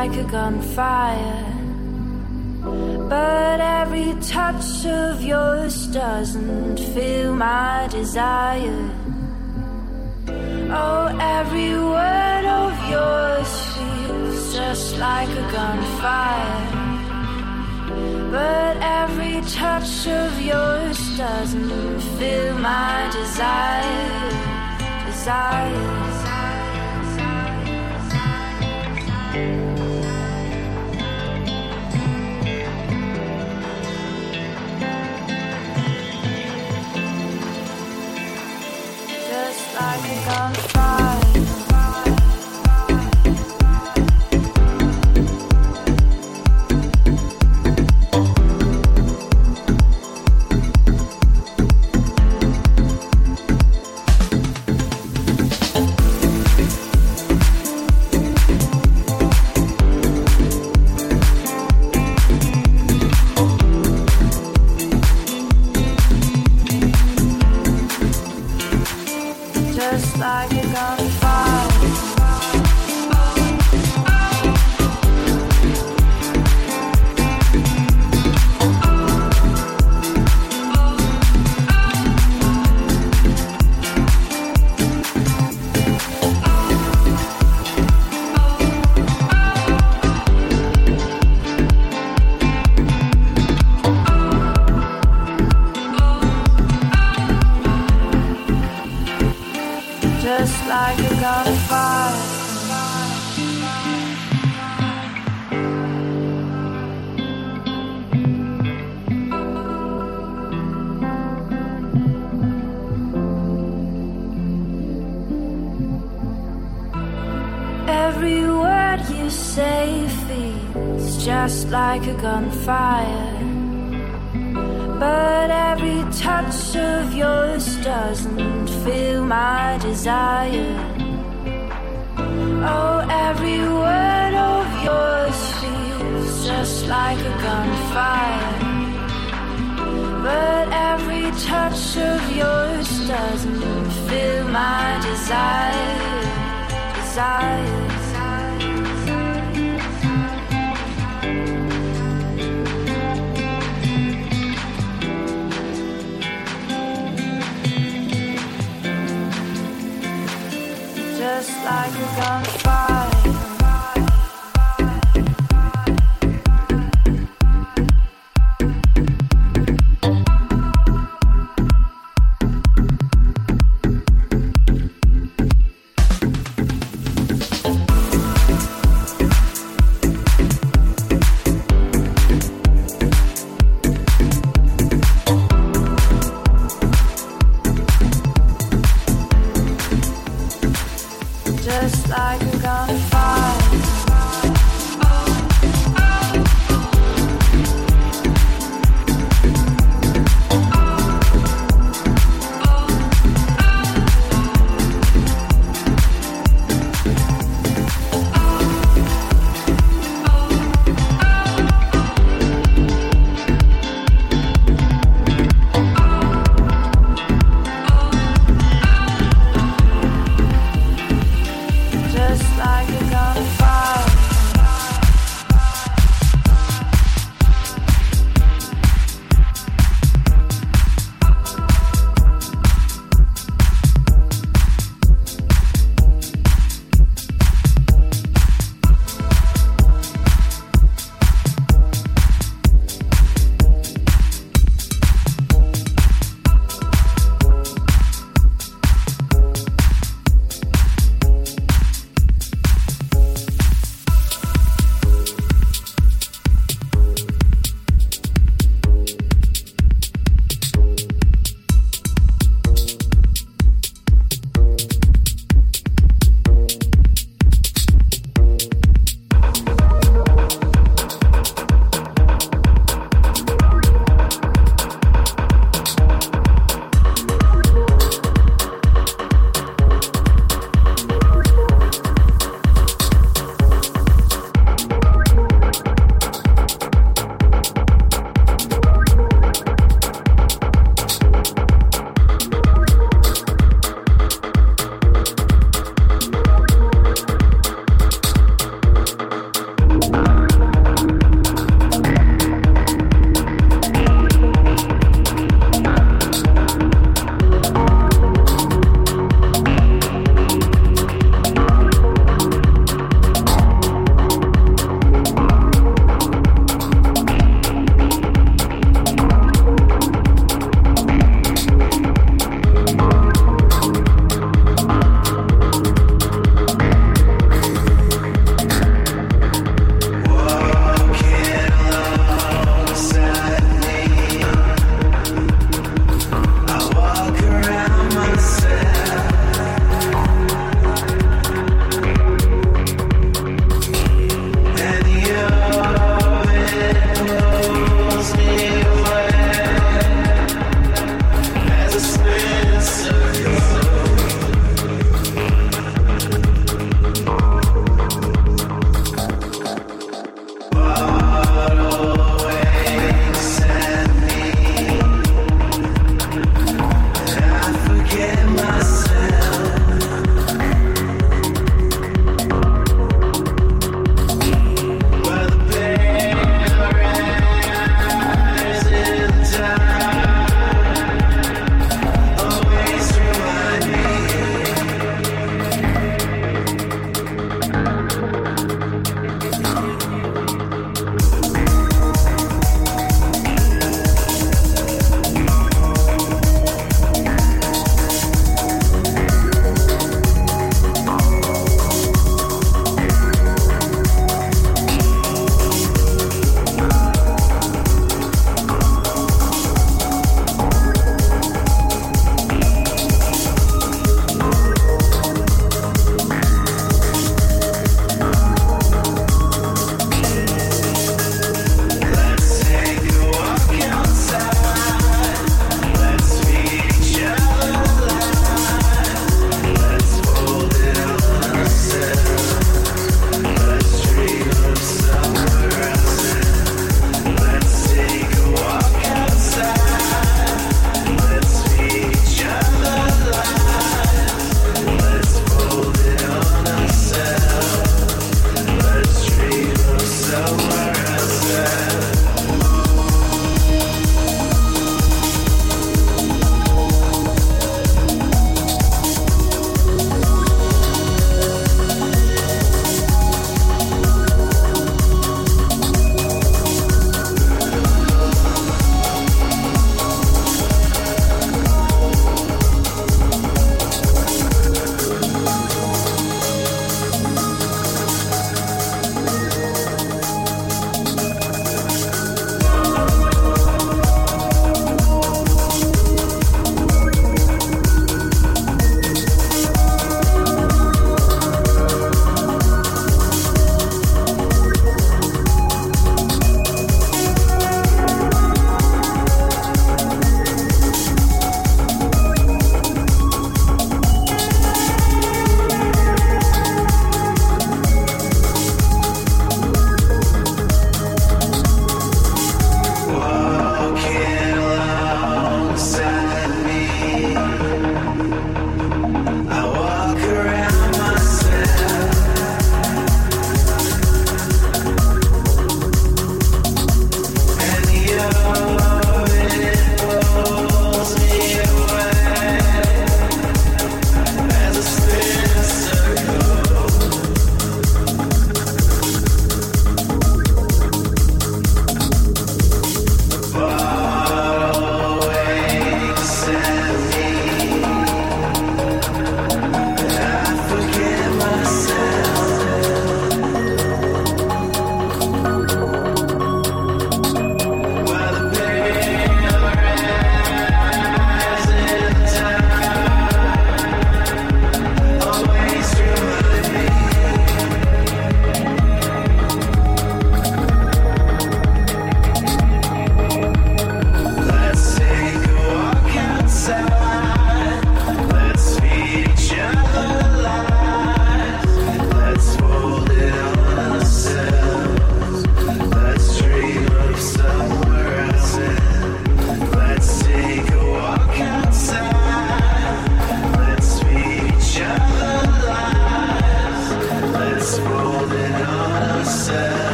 like a gunfire. But every touch of yours doesn't feel my desire. Oh, every word of yours feels just like a gunfire. But every touch of yours doesn't feel my desire. Desire. Just like a gunfire. But every touch of yours doesn't feel my desire. Oh, every word of yours feels just like a gunfire. But every touch of yours doesn't feel my desire. Desire. Like a gunfire.